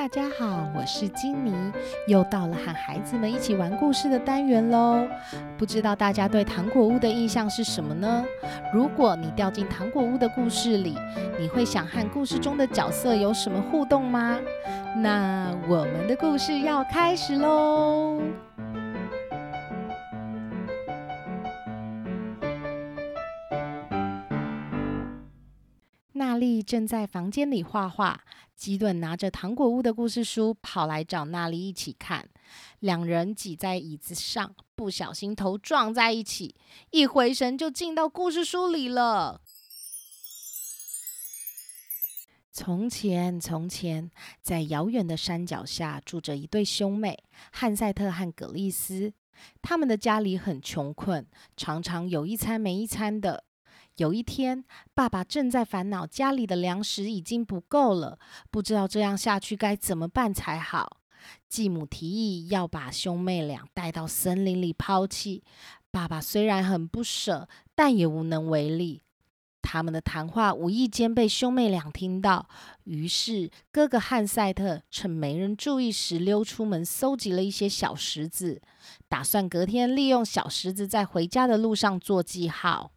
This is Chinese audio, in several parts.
大家好，我是金妮，又到了和孩子们一起玩故事的单元喽。不知道大家对糖果屋的印象是什么呢？如果你掉进糖果屋的故事里，你会想和故事中的角色有什么互动吗？那我们的故事要开始喽。丽正在房间里画画，基顿拿着糖果屋的故事书跑来找娜丽一起看。两人挤在椅子上，不小心头撞在一起，一回神就进到故事书里了。从前，从前，在遥远的山脚下住着一对兄妹汉赛特和葛丽丝。他们的家里很穷困，常常有一餐没一餐的。有一天，爸爸正在烦恼家里的粮食已经不够了，不知道这样下去该怎么办才好。继母提议要把兄妹俩带到森林里抛弃。爸爸虽然很不舍，但也无能为力。他们的谈话无意间被兄妹俩听到，于是哥哥汉赛特趁没人注意时溜出门，搜集了一些小石子，打算隔天利用小石子在回家的路上做记号。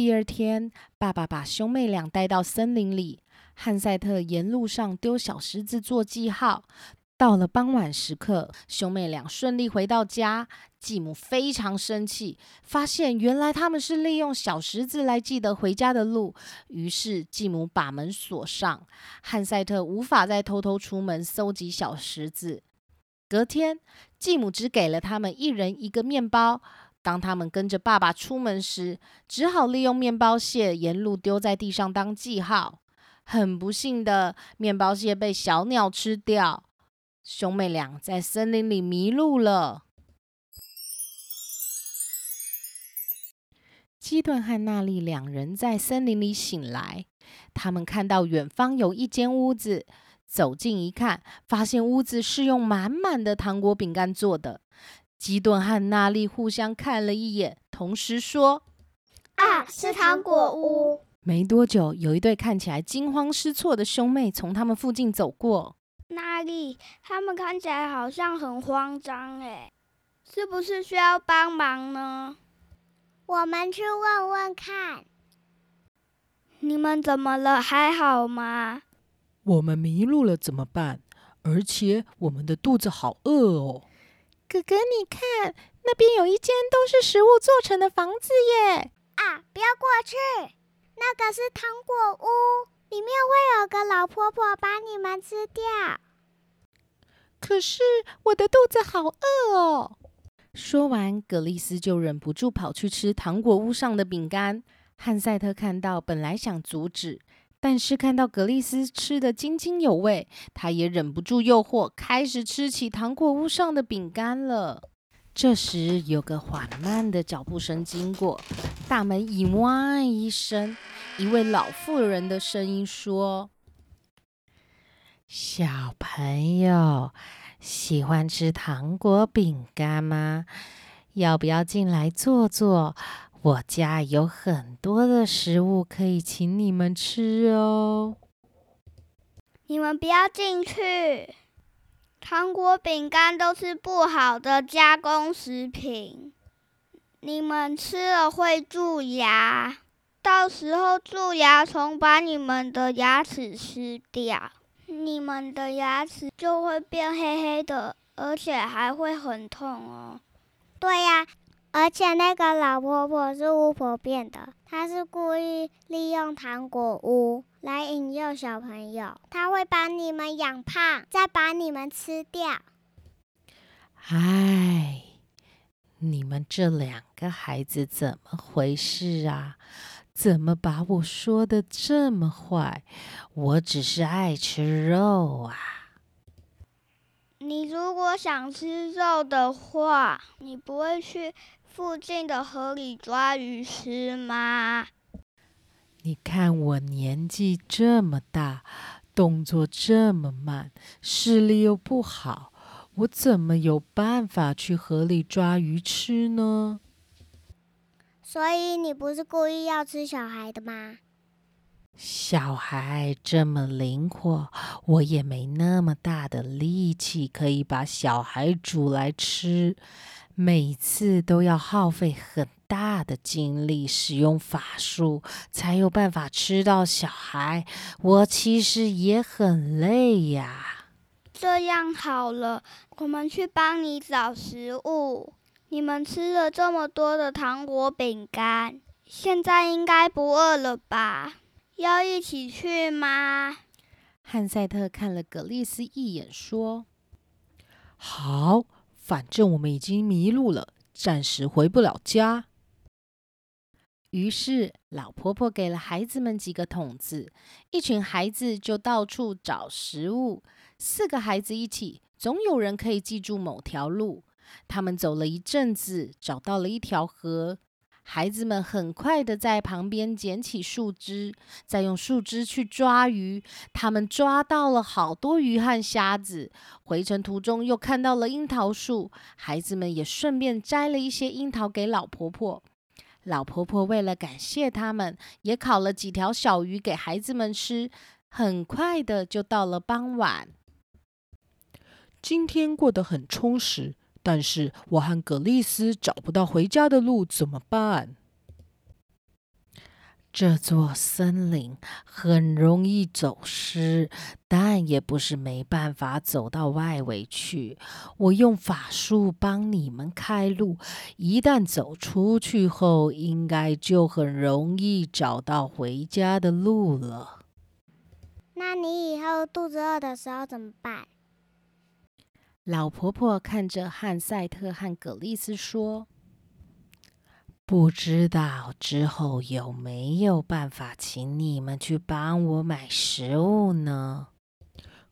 第二天，爸爸把兄妹俩带到森林里。汉赛特沿路上丢小石子做记号。到了傍晚时刻，兄妹俩顺利回到家。继母非常生气，发现原来他们是利用小石子来记得回家的路。于是继母把门锁上，汉赛特无法再偷偷出门搜集小石子。隔天，继母只给了他们一人一个面包。当他们跟着爸爸出门时，只好利用面包屑沿路丢在地上当记号。很不幸的，面包屑被小鸟吃掉，兄妹俩在森林里迷路了。基顿和娜丽两人在森林里醒来，他们看到远方有一间屋子，走近一看，发现屋子是用满满的糖果饼干做的。基顿和娜丽互相看了一眼，同时说：“啊，是糖果屋。”没多久，有一对看起来惊慌失措的兄妹从他们附近走过。娜丽，他们看起来好像很慌张，哎，是不是需要帮忙呢？我们去问问看。你们怎么了？还好吗？我们迷路了，怎么办？而且我们的肚子好饿哦。哥哥，你看那边有一间都是食物做成的房子耶！啊，不要过去，那个是糖果屋，里面会有个老婆婆把你们吃掉。可是我的肚子好饿哦！说完，格丽斯就忍不住跑去吃糖果屋上的饼干。汉赛特看到，本来想阻止。但是看到格丽斯吃得津津有味，他也忍不住诱惑，开始吃起糖果屋上的饼干了。这时，有个缓慢的脚步声经过，大门“一哇”一声，一位老妇人的声音说：“小朋友，喜欢吃糖果饼干吗？要不要进来坐坐？”我家有很多的食物可以请你们吃哦。你们不要进去，糖果、饼干都是不好的加工食品，你们吃了会蛀牙，到时候蛀牙虫把你们的牙齿吃掉，你们的牙齿就会变黑黑的，而且还会很痛哦。对呀。而且那个老婆婆是巫婆变的，她是故意利用糖果屋来引诱小朋友，她会把你们养胖，再把你们吃掉。唉，你们这两个孩子怎么回事啊？怎么把我说的这么坏？我只是爱吃肉啊！你如果想吃肉的话，你不会去。附近的河里抓鱼吃吗？你看我年纪这么大，动作这么慢，视力又不好，我怎么有办法去河里抓鱼吃呢？所以你不是故意要吃小孩的吗？小孩这么灵活，我也没那么大的力气可以把小孩煮来吃，每次都要耗费很大的精力，使用法术才有办法吃到小孩。我其实也很累呀。这样好了，我们去帮你找食物。你们吃了这么多的糖果饼干，现在应该不饿了吧？要一起去吗？汉赛特看了格丽斯一眼，说：“好，反正我们已经迷路了，暂时回不了家。”于是老婆婆给了孩子们几个桶子，一群孩子就到处找食物。四个孩子一起，总有人可以记住某条路。他们走了一阵子，找到了一条河。孩子们很快的在旁边捡起树枝，再用树枝去抓鱼。他们抓到了好多鱼和虾子。回程途中又看到了樱桃树，孩子们也顺便摘了一些樱桃给老婆婆。老婆婆为了感谢他们，也烤了几条小鱼给孩子们吃。很快的就到了傍晚。今天过得很充实。但是我和葛丽丝找不到回家的路，怎么办？这座森林很容易走失，但也不是没办法走到外围去。我用法术帮你们开路，一旦走出去后，应该就很容易找到回家的路了。那你以后肚子饿的时候怎么办？老婆婆看着汉赛特和葛丽斯说：“不知道之后有没有办法请你们去帮我买食物呢？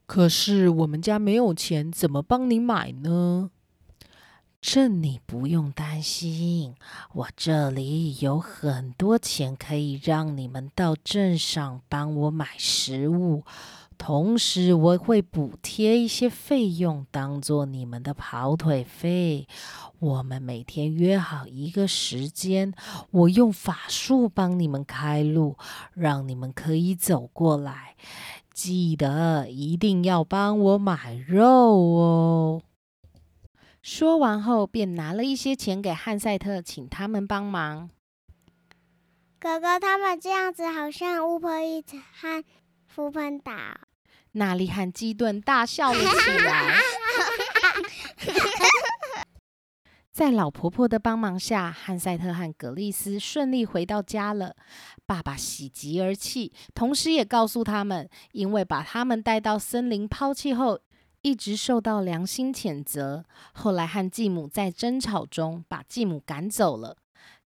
可是我们家没有钱，怎么帮你买呢？这你不用担心，我这里有很多钱，可以让你们到镇上帮我买食物。”同时，我会补贴一些费用，当做你们的跑腿费。我们每天约好一个时间，我用法术帮你们开路，让你们可以走过来。记得一定要帮我买肉哦。说完后，便拿了一些钱给汉赛特，请他们帮忙。哥哥，他们这样子好像巫婆一直和福喷打。娜丽和基顿大笑了起来。在老婆婆的帮忙下，汉赛特和格丽斯顺利回到家了。爸爸喜极而泣，同时也告诉他们，因为把他们带到森林抛弃后，一直受到良心谴责。后来和继母在争吵中，把继母赶走了。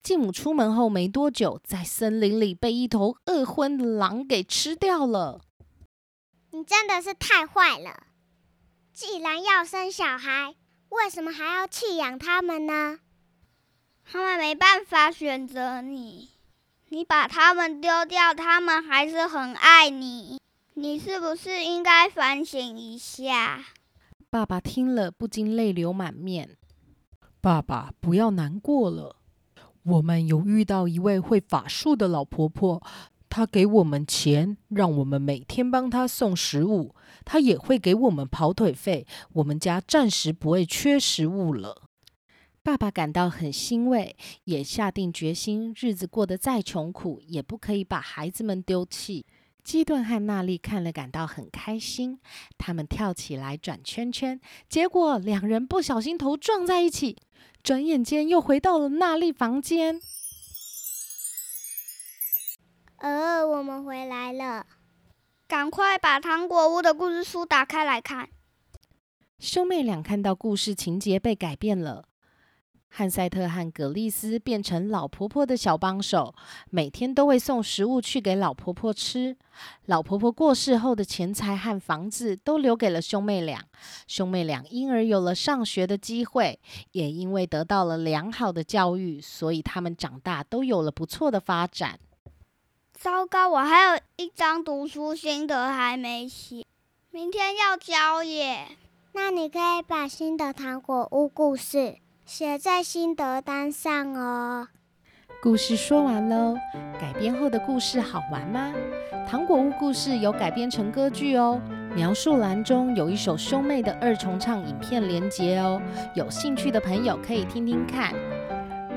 继母出门后没多久，在森林里被一头饿昏的狼给吃掉了。你真的是太坏了！既然要生小孩，为什么还要弃养他们呢？他们没办法选择你，你把他们丢掉，他们还是很爱你。你是不是应该反省一下？爸爸听了不禁泪流满面。爸爸，不要难过了。我们有遇到一位会法术的老婆婆。他给我们钱，让我们每天帮他送食物。他也会给我们跑腿费。我们家暂时不会缺食物了。爸爸感到很欣慰，也下定决心，日子过得再穷苦，也不可以把孩子们丢弃。基顿和娜丽看了，感到很开心。他们跳起来转圈圈，结果两人不小心头撞在一起。转眼间又回到了娜丽房间。呃，我们回来了，赶快把糖果屋的故事书打开来看。兄妹俩看到故事情节被改变了，汉赛特和葛丽丝变成老婆婆的小帮手，每天都会送食物去给老婆婆吃。老婆婆过世后的钱财和房子都留给了兄妹俩，兄妹俩因而有了上学的机会，也因为得到了良好的教育，所以他们长大都有了不错的发展。糟糕，我还有一张读书心得还没写，明天要交耶。那你可以把新的糖果屋故事写在心得单上哦。故事说完喽，改编后的故事好玩吗？糖果屋故事有改编成歌剧哦，描述栏中有一首兄妹的二重唱影片连结哦，有兴趣的朋友可以听听看。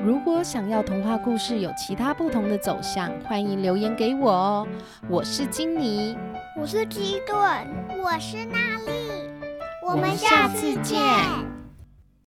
如果想要童话故事有其他不同的走向，欢迎留言给我哦。我是金妮，我是基顿，我是娜丽，我们下次见。